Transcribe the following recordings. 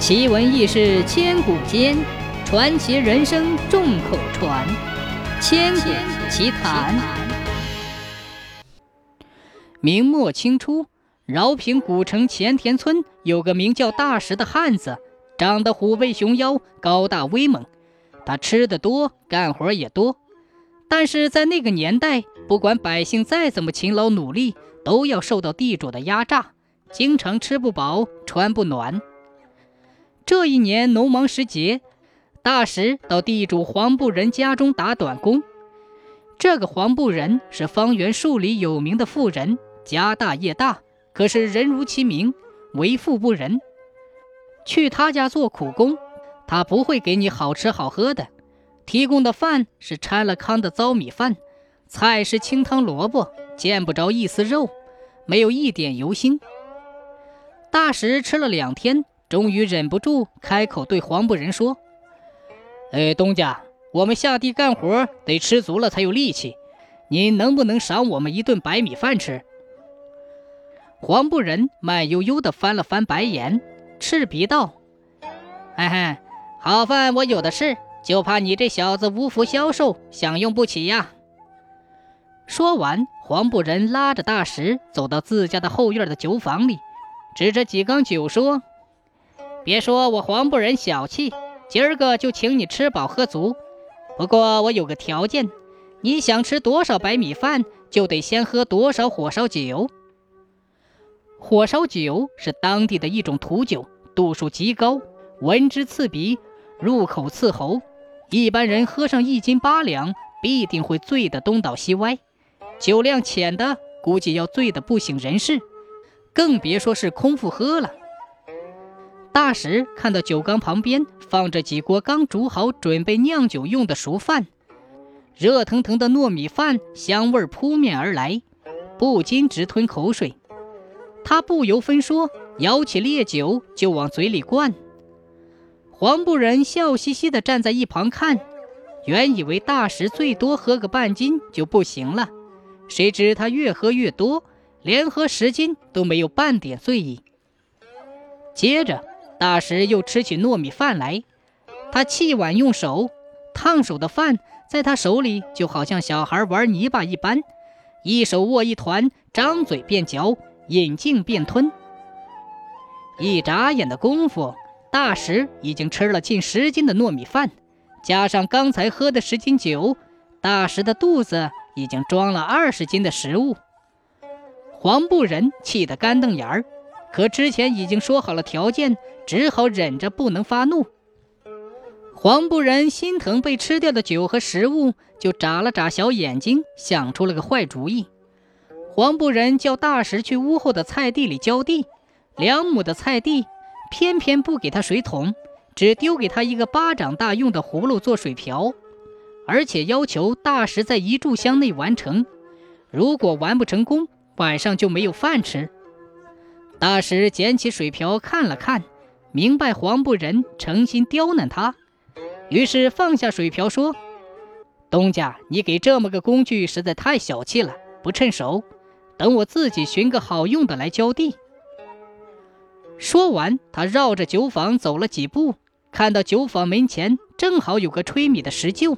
奇闻异事千古间，传奇人生众口传。千古奇谈。明末清初，饶平古城前田村有个名叫大石的汉子，长得虎背熊腰，高大威猛。他吃的多，干活也多。但是在那个年代，不管百姓再怎么勤劳努力，都要受到地主的压榨，经常吃不饱，穿不暖。这一年农忙时节，大石到地主黄布仁家中打短工。这个黄布仁是方圆数里有名的富人，家大业大，可是人如其名，为富不仁。去他家做苦工，他不会给你好吃好喝的，提供的饭是掺了糠的糟米饭，菜是清汤萝卜，见不着一丝肉，没有一点油腥。大石吃了两天。终于忍不住开口对黄布仁说：“哎，东家，我们下地干活得吃足了才有力气，您能不能赏我们一顿白米饭吃？”黄布仁慢悠悠地翻了翻白眼，赤鼻道：“嘿嘿，好饭我有的是，就怕你这小子无福消受，享用不起呀。”说完，黄布仁拉着大石走到自家的后院的酒坊里，指着几缸酒说。别说我黄布人小气，今儿个就请你吃饱喝足。不过我有个条件，你想吃多少白米饭，就得先喝多少火烧酒。火烧酒是当地的一种土酒，度数极高，闻之刺鼻，入口刺喉。一般人喝上一斤八两，必定会醉得东倒西歪；酒量浅的，估计要醉得不省人事，更别说是空腹喝了。大石看到酒缸旁边放着几锅刚煮好、准备酿酒用的熟饭，热腾腾的糯米饭香味扑面而来，不禁直吞口水。他不由分说，舀起烈酒就往嘴里灌。黄布仁笑嘻嘻地站在一旁看，原以为大石最多喝个半斤就不行了，谁知他越喝越多，连喝十斤都没有半点醉意。接着。大石又吃起糯米饭来，他弃碗用手烫手的饭，在他手里就好像小孩玩泥巴一般，一手握一团，张嘴便嚼，饮尽便吞。一眨眼的功夫，大石已经吃了近十斤的糯米饭，加上刚才喝的十斤酒，大石的肚子已经装了二十斤的食物。黄布仁气得干瞪眼儿。可之前已经说好了条件，只好忍着不能发怒。黄布仁心疼被吃掉的酒和食物，就眨了眨小眼睛，想出了个坏主意。黄布仁叫大石去屋后的菜地里浇地，两亩的菜地，偏偏不给他水桶，只丢给他一个巴掌大用的葫芦做水瓢，而且要求大石在一炷香内完成。如果完不成功，晚上就没有饭吃。大石捡起水瓢看了看，明白黄布仁诚心刁难他，于是放下水瓢说：“东家，你给这么个工具实在太小气了，不趁手。等我自己寻个好用的来浇地。”说完，他绕着酒坊走了几步，看到酒坊门前正好有个吹米的石臼，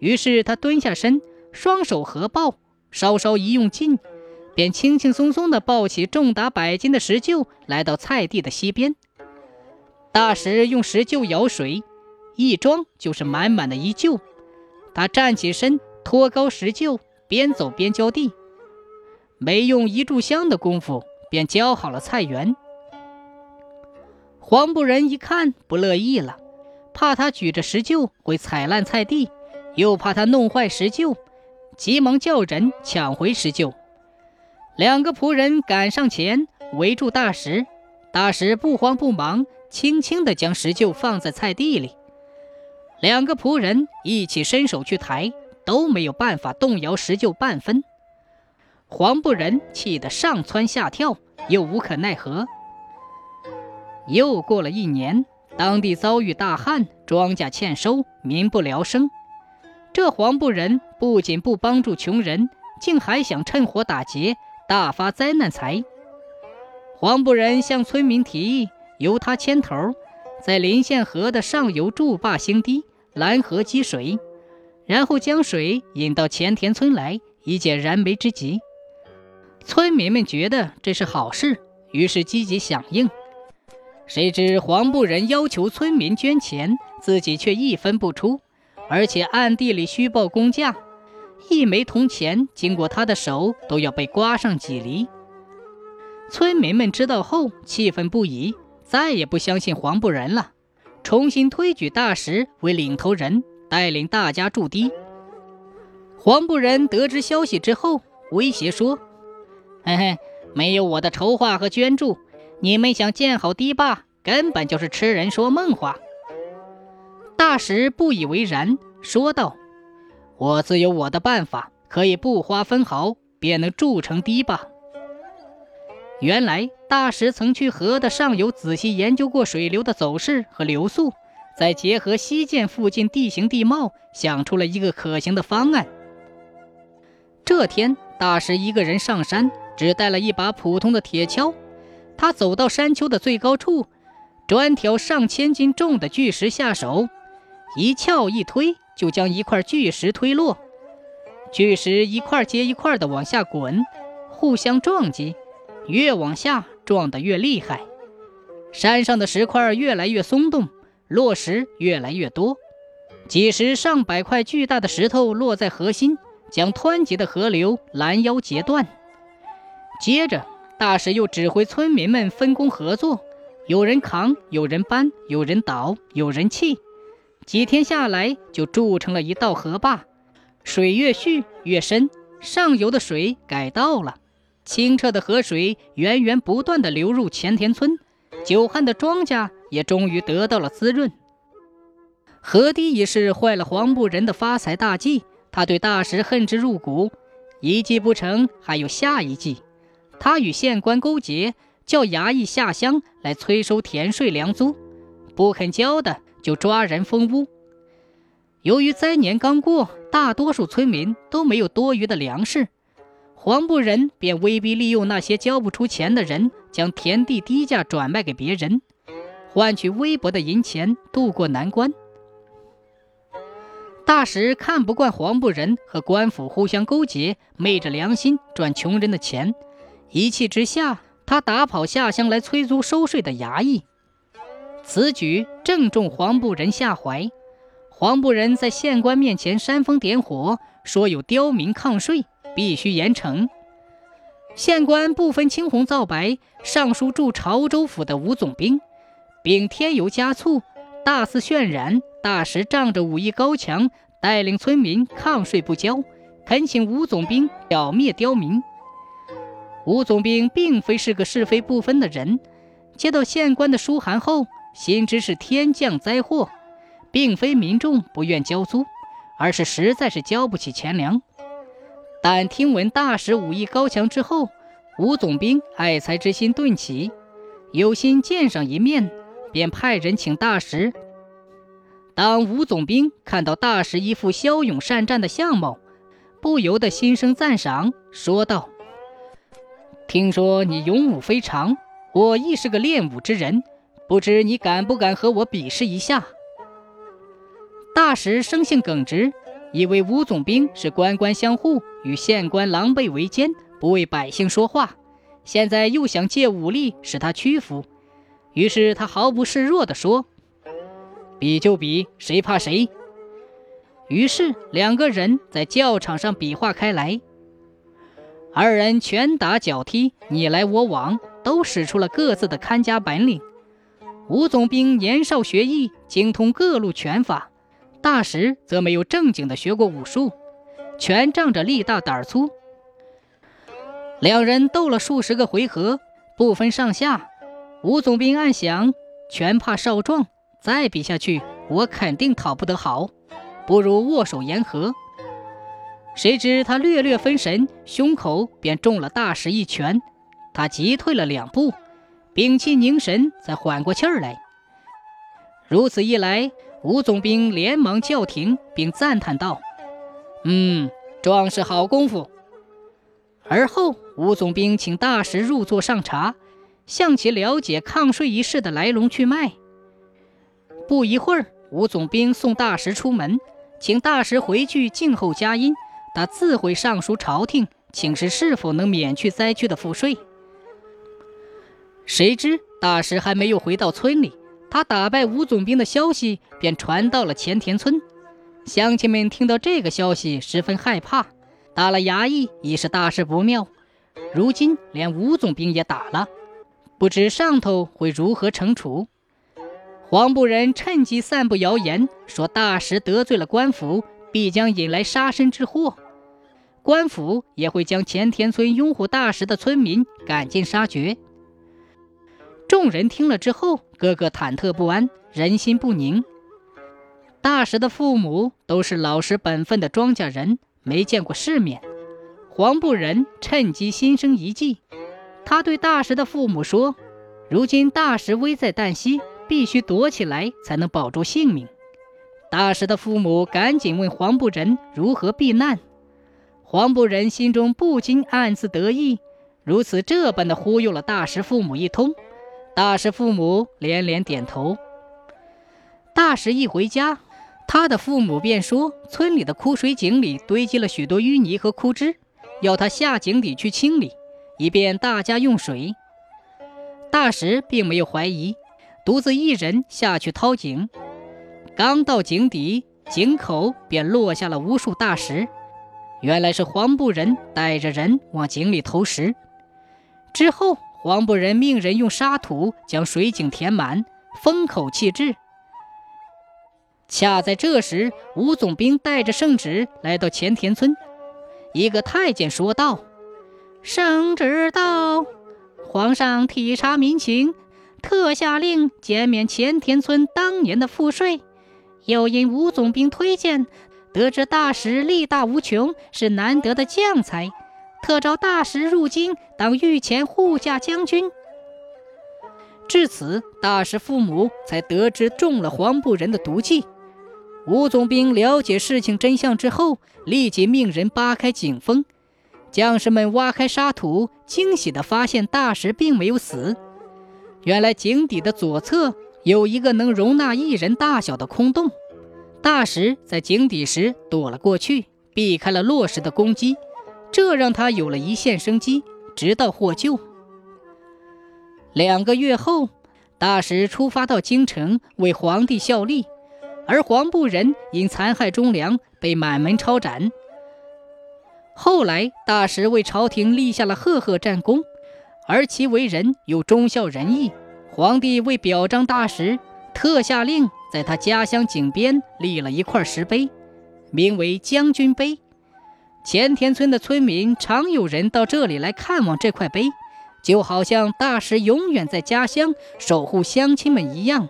于是他蹲下身，双手合抱，稍稍一用劲。便轻轻松松地抱起重达百斤的石臼，来到菜地的西边。大石用石臼舀水，一装就是满满的一臼。他站起身，托高石臼，边走边浇地。没用一炷香的功夫，便浇好了菜园。黄布人一看不乐意了，怕他举着石臼会踩烂菜地，又怕他弄坏石臼，急忙叫人抢回石臼。两个仆人赶上前，围住大石。大石不慌不忙，轻轻地将石臼放在菜地里。两个仆人一起伸手去抬，都没有办法动摇石臼半分。黄布仁气得上蹿下跳，又无可奈何。又过了一年，当地遭遇大旱，庄稼欠收，民不聊生。这黄布仁不仅不帮助穷人，竟还想趁火打劫。大发灾难财。黄布仁向村民提议，由他牵头，在临县河的上游筑坝兴堤，拦河积水，然后将水引到前田村来，以解燃眉之急。村民们觉得这是好事，于是积极响应。谁知黄布人要求村民捐钱，自己却一分不出，而且暗地里虚报工价，一枚铜钱经过他的手都要被刮上几厘。村民们知道后气愤不已，再也不相信黄布人了，重新推举大石为领头人，带领大家筑堤。黄布人得知消息之后，威胁说：“嘿嘿，没有我的筹划和捐助。”你们想建好堤坝，根本就是痴人说梦话。大石不以为然，说道：“我自有我的办法，可以不花分毫便能筑成堤坝。”原来大石曾去河的上游仔细研究过水流的走势和流速，再结合西涧附近地形地貌，想出了一个可行的方案。这天，大石一个人上山，只带了一把普通的铁锹。他走到山丘的最高处，专挑上千斤重的巨石下手，一撬一推，就将一块巨石推落。巨石一块接一块的往下滚，互相撞击，越往下撞得越厉害。山上的石块越来越松动，落石越来越多，几十上百块巨大的石头落在河心，将湍急的河流拦腰截断。接着。大石又指挥村民们分工合作，有人扛，有人搬，有人倒，有人砌。几天下来，就筑成了一道河坝。水越蓄越深，上游的水改道了，清澈的河水源源不断地流入前田村，久旱的庄稼也终于得到了滋润。河堤一事坏了黄布人的发财大计，他对大石恨之入骨。一计不成，还有下一计。他与县官勾结，叫衙役下乡来催收田税粮租，不肯交的就抓人封屋。由于灾年刚过，大多数村民都没有多余的粮食，黄布人便威逼利诱那些交不出钱的人，将田地低价转卖给别人，换取微薄的银钱渡过难关。大石看不惯黄布人和官府互相勾结，昧着良心赚穷人的钱。一气之下，他打跑下乡来催租收税的衙役。此举正中黄布人下怀。黄布人在县官面前煽风点火，说有刁民抗税，必须严惩。县官不分青红皂白，上书驻潮州府的吴总兵，并添油加醋，大肆渲染大石仗着武艺高强，带领村民抗税不交，恳请吴总兵剿灭刁民。吴总兵并非是个是非不分的人，接到县官的书函后，心知是天降灾祸，并非民众不愿交租，而是实在是交不起钱粮。但听闻大石武艺高强之后，吴总兵爱才之心顿起，有心见上一面，便派人请大石。当吴总兵看到大石一副骁勇善战的相貌，不由得心生赞赏，说道。听说你勇武非常，我亦是个练武之人，不知你敢不敢和我比试一下？大石生性耿直，以为吴总兵是官官相护，与县官狼狈为奸，不为百姓说话，现在又想借武力使他屈服，于是他毫不示弱地说：“比就比，谁怕谁？”于是两个人在教场上比划开来。二人拳打脚踢，你来我往，都使出了各自的看家本领。吴总兵年少学艺，精通各路拳法；大石则没有正经的学过武术，全仗着力大胆粗。两人斗了数十个回合，不分上下。吴总兵暗想：拳怕少壮，再比下去，我肯定讨不得好，不如握手言和。谁知他略略分神，胸口便中了大石一拳。他急退了两步，屏气凝神，才缓过气儿来。如此一来，吴总兵连忙叫停，并赞叹道：“嗯，壮士好功夫。”而后，吴总兵请大石入座上茶，向其了解抗税一事的来龙去脉。不一会儿，吴总兵送大石出门，请大石回去静候佳音，他自会上书朝廷，请示是否能免去灾区的赋税。谁知大使还没有回到村里，他打败吴总兵的消息便传到了前田村。乡亲们听到这个消息，十分害怕，打了衙役已是大事不妙。如今连吴总兵也打了，不知上头会如何惩处。黄布人趁机散布谣言，说大石得罪了官府，必将引来杀身之祸。官府也会将前田村拥护大石的村民赶尽杀绝。众人听了之后，个个忐忑不安，人心不宁。大石的父母都是老实本分的庄稼人，没见过世面。黄布人趁机心生一计，他对大石的父母说：“如今大石危在旦夕。”必须躲起来才能保住性命。大石的父母赶紧问黄布仁如何避难。黄布仁心中不禁暗自得意，如此这般的忽悠了大石父母一通。大石父母连连点头。大石一回家，他的父母便说村里的枯水井里堆积了许多淤泥和枯枝，要他下井底去清理，以便大家用水。大石并没有怀疑。独自一人下去掏井，刚到井底，井口便落下了无数大石。原来是黄布人带着人往井里投石。之后，黄布人命人用沙土将水井填满，封口弃置。恰在这时，吴总兵带着圣旨来到前田村。一个太监说道：“圣旨到，皇上体察民情。”特下令减免前田村当年的赋税，又因吴总兵推荐，得知大石力大无穷，是难得的将才，特召大石入京当御前护驾将军。至此，大石父母才得知中了黄布人的毒计。吴总兵了解事情真相之后，立即命人扒开井封，将士们挖开沙土，惊喜地发现大石并没有死。原来井底的左侧有一个能容纳一人大小的空洞，大石在井底时躲了过去，避开了落石的攻击，这让他有了一线生机，直到获救。两个月后，大石出发到京城为皇帝效力，而黄布人因残害忠良被满门抄斩。后来，大石为朝廷立下了赫赫战功。而其为人又忠孝仁义，皇帝为表彰大石，特下令在他家乡井边立了一块石碑，名为将军碑。前田村的村民常有人到这里来看望这块碑，就好像大石永远在家乡守护乡亲们一样，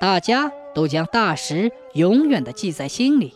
大家都将大石永远的记在心里。